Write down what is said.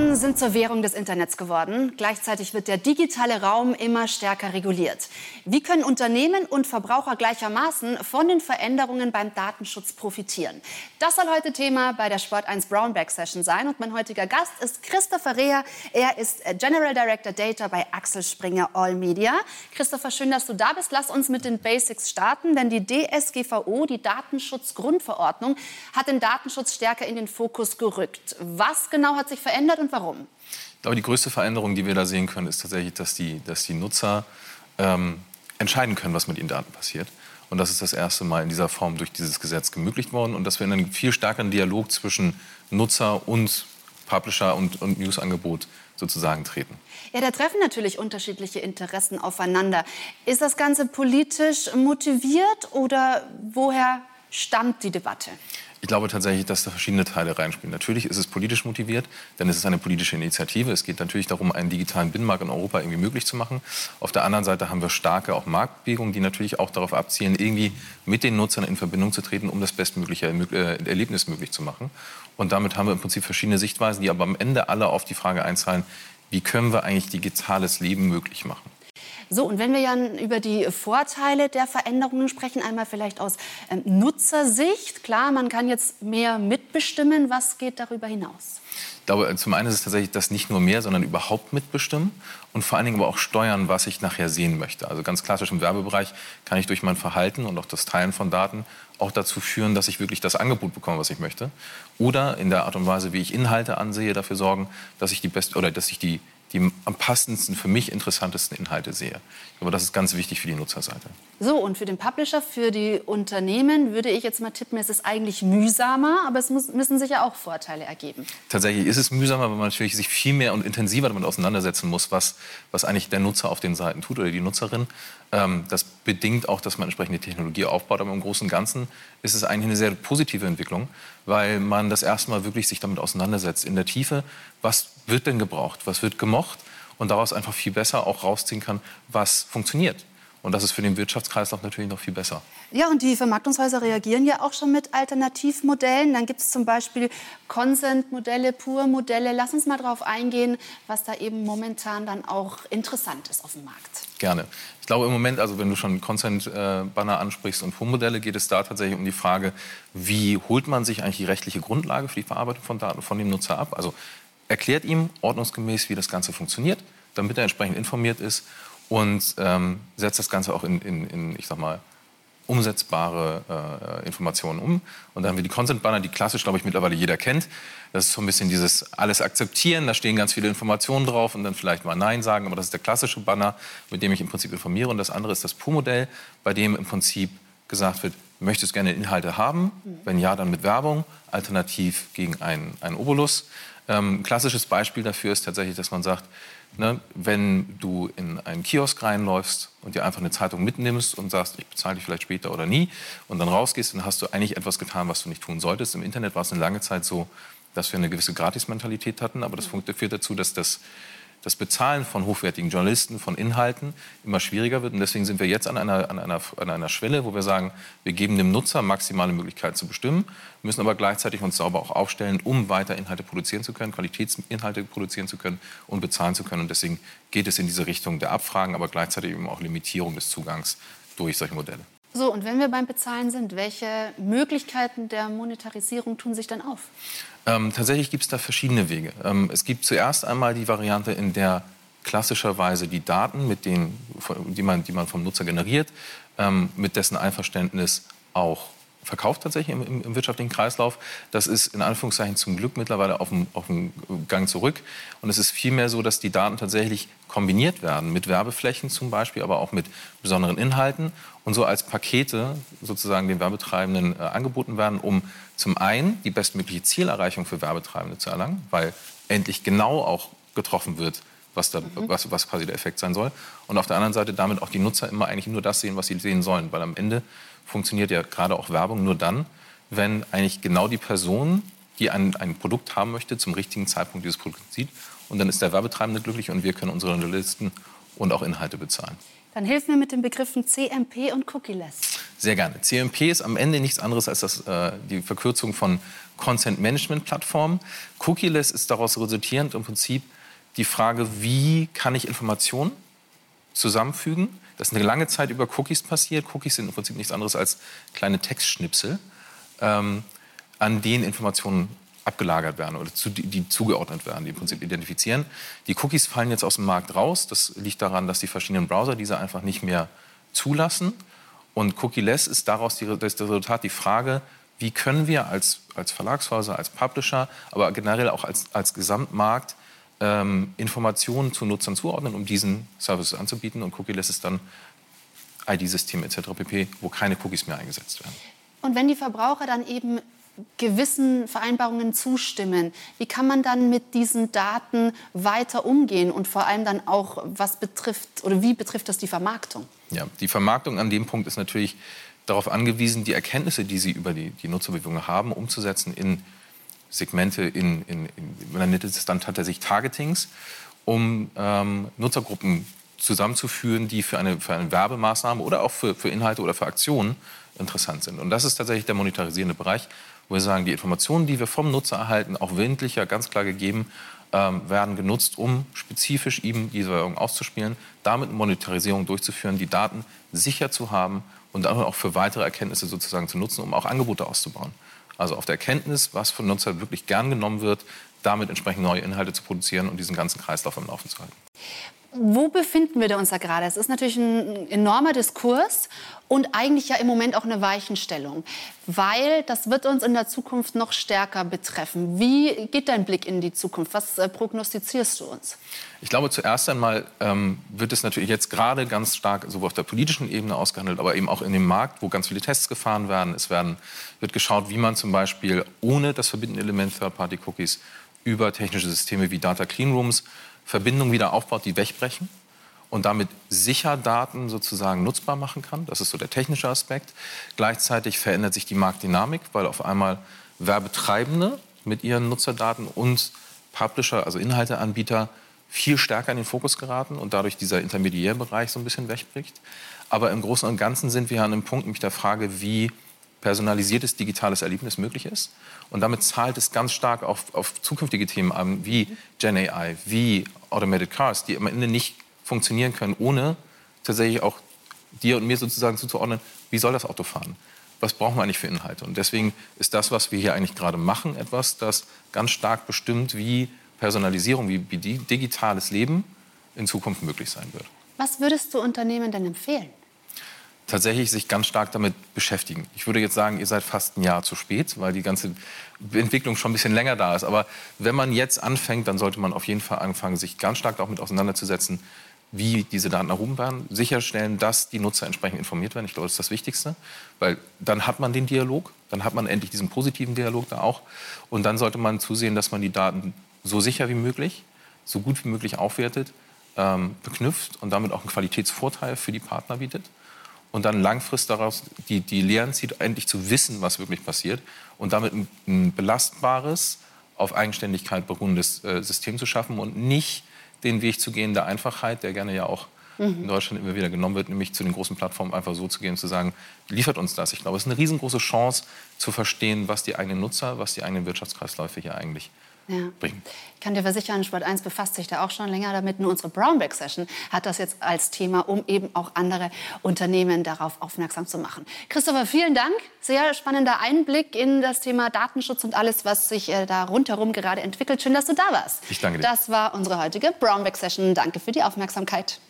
Daten sind zur Währung des Internets geworden. Gleichzeitig wird der digitale Raum immer stärker reguliert. Wie können Unternehmen und Verbraucher gleichermaßen von den Veränderungen beim Datenschutz profitieren? Das soll heute Thema bei der Sport 1 Brownback Session sein. Und mein heutiger Gast ist Christopher Reher. Er ist General Director Data bei Axel Springer All Media. Christopher, schön, dass du da bist. Lass uns mit den Basics starten, denn die DSGVO, die Datenschutzgrundverordnung, hat den Datenschutz stärker in den Fokus gerückt. Was genau hat sich verändert? verändert und warum? Ich glaube, die größte Veränderung, die wir da sehen können, ist tatsächlich, dass die, dass die Nutzer ähm, entscheiden können, was mit ihren Daten passiert. Und das ist das erste Mal in dieser Form durch dieses Gesetz ermöglicht worden. Und dass wir in einen viel stärkeren Dialog zwischen Nutzer und Publisher und, und Newsangebot sozusagen treten. Ja, da treffen natürlich unterschiedliche Interessen aufeinander. Ist das Ganze politisch motiviert oder woher stammt die Debatte? Ich glaube tatsächlich, dass da verschiedene Teile reinspielen. Natürlich ist es politisch motiviert, denn es ist eine politische Initiative. Es geht natürlich darum, einen digitalen Binnenmarkt in Europa irgendwie möglich zu machen. Auf der anderen Seite haben wir starke auch Marktbewegungen, die natürlich auch darauf abzielen, irgendwie mit den Nutzern in Verbindung zu treten, um das bestmögliche äh, Erlebnis möglich zu machen. Und damit haben wir im Prinzip verschiedene Sichtweisen, die aber am Ende alle auf die Frage einzahlen, wie können wir eigentlich digitales Leben möglich machen? So, und wenn wir ja über die Vorteile der Veränderungen sprechen, einmal vielleicht aus ähm, Nutzersicht. Klar, man kann jetzt mehr mitbestimmen. Was geht darüber hinaus? Ich glaube, äh, zum einen ist es tatsächlich das nicht nur mehr, sondern überhaupt mitbestimmen und vor allen Dingen aber auch steuern, was ich nachher sehen möchte. Also ganz klassisch im Werbebereich kann ich durch mein Verhalten und auch das Teilen von Daten auch dazu führen, dass ich wirklich das Angebot bekomme, was ich möchte. Oder in der Art und Weise, wie ich Inhalte ansehe, dafür sorgen, dass ich die best oder dass ich die die am passendsten, für mich interessantesten Inhalte sehe. Aber das ist ganz wichtig für die Nutzerseite. So, und für den Publisher, für die Unternehmen würde ich jetzt mal tippen, es ist eigentlich mühsamer, aber es muss, müssen sich ja auch Vorteile ergeben. Tatsächlich ist es mühsamer, weil man natürlich sich viel mehr und intensiver damit auseinandersetzen muss, was, was eigentlich der Nutzer auf den Seiten tut oder die Nutzerin. Ähm, das bedingt auch, dass man entsprechende Technologie aufbaut, aber im Großen und Ganzen ist es eigentlich eine sehr positive Entwicklung, weil man das erste Mal wirklich sich damit auseinandersetzt. In der Tiefe, was wird denn gebraucht, was wird gemocht? Und daraus einfach viel besser auch rausziehen kann, was funktioniert. Und das ist für den Wirtschaftskreislauf natürlich noch viel besser. Ja, und die Vermarktungshäuser reagieren ja auch schon mit Alternativmodellen. Dann gibt es zum Beispiel Consent-Modelle, Pur-Modelle. Lass uns mal darauf eingehen, was da eben momentan dann auch interessant ist auf dem Markt. Gerne. Ich glaube im Moment, also wenn du schon Consent-Banner ansprichst und Pur-Modelle, geht es da tatsächlich um die Frage, wie holt man sich eigentlich die rechtliche Grundlage für die Verarbeitung von Daten von dem Nutzer ab? Also erklärt ihm ordnungsgemäß, wie das Ganze funktioniert, damit er entsprechend informiert ist und ähm, setzt das Ganze auch in, in, in ich sag mal, umsetzbare äh, Informationen um. Und dann haben wir die Consent-Banner, die klassisch, glaube ich, mittlerweile jeder kennt. Das ist so ein bisschen dieses alles akzeptieren, da stehen ganz viele Informationen drauf und dann vielleicht mal Nein sagen. Aber das ist der klassische Banner, mit dem ich im Prinzip informiere. Und das andere ist das PU-Modell, bei dem im Prinzip gesagt wird, möchtest du gerne Inhalte haben? Wenn ja, dann mit Werbung, alternativ gegen einen, einen Obolus. Ähm, ein klassisches Beispiel dafür ist tatsächlich, dass man sagt, Ne, wenn du in einen Kiosk reinläufst und dir einfach eine Zeitung mitnimmst und sagst, ich bezahle dich vielleicht später oder nie und dann rausgehst, dann hast du eigentlich etwas getan, was du nicht tun solltest. Im Internet war es eine lange Zeit so, dass wir eine gewisse Gratis-Mentalität hatten, aber das führt dazu, dass das das Bezahlen von hochwertigen Journalisten, von Inhalten immer schwieriger wird. Und deswegen sind wir jetzt an einer, an einer, an einer Schwelle, wo wir sagen, wir geben dem Nutzer maximale Möglichkeiten zu bestimmen, müssen aber gleichzeitig uns sauber auch aufstellen, um weiter Inhalte produzieren zu können, Qualitätsinhalte produzieren zu können und bezahlen zu können. Und deswegen geht es in diese Richtung der Abfragen, aber gleichzeitig eben auch Limitierung des Zugangs durch solche Modelle. So, und wenn wir beim Bezahlen sind, welche Möglichkeiten der Monetarisierung tun sich dann auf? Ähm, tatsächlich gibt es da verschiedene Wege. Ähm, es gibt zuerst einmal die Variante, in der klassischerweise die Daten, mit denen, die, man, die man vom Nutzer generiert, ähm, mit dessen Einverständnis auch verkauft tatsächlich im, im, wirtschaftlichen Kreislauf. Das ist in Anführungszeichen zum Glück mittlerweile auf dem, auf dem Gang zurück. Und es ist vielmehr so, dass die Daten tatsächlich kombiniert werden mit Werbeflächen zum Beispiel, aber auch mit besonderen Inhalten und so als Pakete sozusagen den Werbetreibenden äh, angeboten werden, um zum einen die bestmögliche Zielerreichung für Werbetreibende zu erlangen, weil endlich genau auch getroffen wird, was, da, mhm. was, was quasi der Effekt sein soll. Und auf der anderen Seite damit auch die Nutzer immer eigentlich nur das sehen, was sie sehen sollen, weil am Ende funktioniert ja gerade auch Werbung nur dann, wenn eigentlich genau die Person, die ein, ein Produkt haben möchte, zum richtigen Zeitpunkt dieses Produkt sieht. Und dann ist der Werbetreibende glücklich und wir können unsere Journalisten und auch Inhalte bezahlen. Dann hilf mir mit den Begriffen CMP und Cookie-less. Sehr gerne. CMP ist am Ende nichts anderes als das, äh, die Verkürzung von Content Management Plattformen. Cookie-less ist daraus resultierend im Prinzip die Frage, wie kann ich Informationen zusammenfügen. Das ist eine lange Zeit über Cookies passiert. Cookies sind im Prinzip nichts anderes als kleine Textschnipsel, ähm, an denen Informationen abgelagert werden oder zu, die, die, zugeordnet werden, die im Prinzip identifizieren. Die Cookies fallen jetzt aus dem Markt raus. Das liegt daran, dass die verschiedenen Browser diese einfach nicht mehr zulassen. Und Cookie-less ist daraus die, das Resultat die Frage, wie können wir als, als Verlagshäuser, als Publisher, aber generell auch als, als Gesamtmarkt ähm, Informationen zu Nutzern zuordnen, um diesen Services anzubieten. Und Cookie-less ist dann ID-System etc. pp., wo keine Cookies mehr eingesetzt werden. Und wenn die Verbraucher dann eben gewissen Vereinbarungen zustimmen, wie kann man dann mit diesen Daten weiter umgehen und vor allem dann auch, was betrifft oder wie betrifft das die Vermarktung? Ja, die Vermarktung an dem Punkt ist natürlich darauf angewiesen, die Erkenntnisse, die sie über die, die Nutzerbewegung haben, umzusetzen in Segmente, in, in, in man nennt es dann tatsächlich Targetings, um ähm, Nutzergruppen zusammenzuführen, die für eine, für eine Werbemaßnahme oder auch für, für Inhalte oder für Aktionen interessant sind. Und das ist tatsächlich der monetarisierende Bereich, wo wir sagen, die Informationen, die wir vom Nutzer erhalten, auch willentlich ja ganz klar gegeben, ähm, werden genutzt, um spezifisch eben diese Werbung auszuspielen, damit Monetarisierung durchzuführen, die Daten sicher zu haben und dann auch für weitere Erkenntnisse sozusagen zu nutzen, um auch Angebote auszubauen. Also auf der Erkenntnis, was von Nutzern wirklich gern genommen wird, damit entsprechend neue Inhalte zu produzieren und diesen ganzen Kreislauf am Laufen zu halten. Wo befinden wir uns da gerade? Es ist natürlich ein enormer Diskurs und eigentlich ja im Moment auch eine Weichenstellung, weil das wird uns in der Zukunft noch stärker betreffen. Wie geht dein Blick in die Zukunft? Was äh, prognostizierst du uns? Ich glaube, zuerst einmal ähm, wird es natürlich jetzt gerade ganz stark sowohl auf der politischen Ebene ausgehandelt, aber eben auch in dem Markt, wo ganz viele Tests gefahren werden. Es werden, wird geschaut, wie man zum Beispiel ohne das verbindende Element Third-Party-Cookies über technische Systeme wie Data Cleanrooms Verbindungen wieder aufbaut, die wegbrechen und damit sicher Daten sozusagen nutzbar machen kann. Das ist so der technische Aspekt. Gleichzeitig verändert sich die Marktdynamik, weil auf einmal Werbetreibende mit ihren Nutzerdaten und Publisher, also Inhalteanbieter, viel stärker in den Fokus geraten und dadurch dieser Intermediärbereich so ein bisschen wegbricht. Aber im Großen und Ganzen sind wir an einem Punkt, nämlich der Frage, wie personalisiertes digitales Erlebnis möglich ist. Und damit zahlt es ganz stark auf, auf zukünftige Themen an, wie Gen AI, wie Automated Cars, die am Ende nicht funktionieren können, ohne tatsächlich auch dir und mir sozusagen zuzuordnen, wie soll das Auto fahren? Was brauchen wir eigentlich für Inhalte? Und deswegen ist das, was wir hier eigentlich gerade machen, etwas, das ganz stark bestimmt, wie Personalisierung, wie digitales Leben in Zukunft möglich sein wird. Was würdest du Unternehmen denn empfehlen? tatsächlich sich ganz stark damit beschäftigen. Ich würde jetzt sagen, ihr seid fast ein Jahr zu spät, weil die ganze Entwicklung schon ein bisschen länger da ist. Aber wenn man jetzt anfängt, dann sollte man auf jeden Fall anfangen, sich ganz stark auch mit auseinanderzusetzen, wie diese Daten erhoben werden, sicherstellen, dass die Nutzer entsprechend informiert werden. Ich glaube, das ist das Wichtigste, weil dann hat man den Dialog, dann hat man endlich diesen positiven Dialog da auch. Und dann sollte man zusehen, dass man die Daten so sicher wie möglich, so gut wie möglich aufwertet, ähm, beknüpft und damit auch einen Qualitätsvorteil für die Partner bietet und dann langfristig daraus die, die Lehren zieht, endlich zu wissen, was wirklich passiert und damit ein, ein belastbares, auf Eigenständigkeit beruhendes äh, System zu schaffen und nicht den Weg zu gehen der Einfachheit, der gerne ja auch mhm. in Deutschland immer wieder genommen wird, nämlich zu den großen Plattformen einfach so zu gehen und zu sagen, liefert uns das. Ich glaube, es ist eine riesengroße Chance zu verstehen, was die eigenen Nutzer, was die eigenen Wirtschaftskreisläufe hier eigentlich ja. bringen. Ich kann dir versichern, Sport 1 befasst sich da auch schon länger damit. Nur unsere Brownback Session hat das jetzt als Thema, um eben auch andere Unternehmen darauf aufmerksam zu machen. Christopher, vielen Dank. Sehr spannender Einblick in das Thema Datenschutz und alles, was sich äh, da rundherum gerade entwickelt. Schön, dass du da warst. Ich danke dir. Das war unsere heutige Brownback Session. Danke für die Aufmerksamkeit.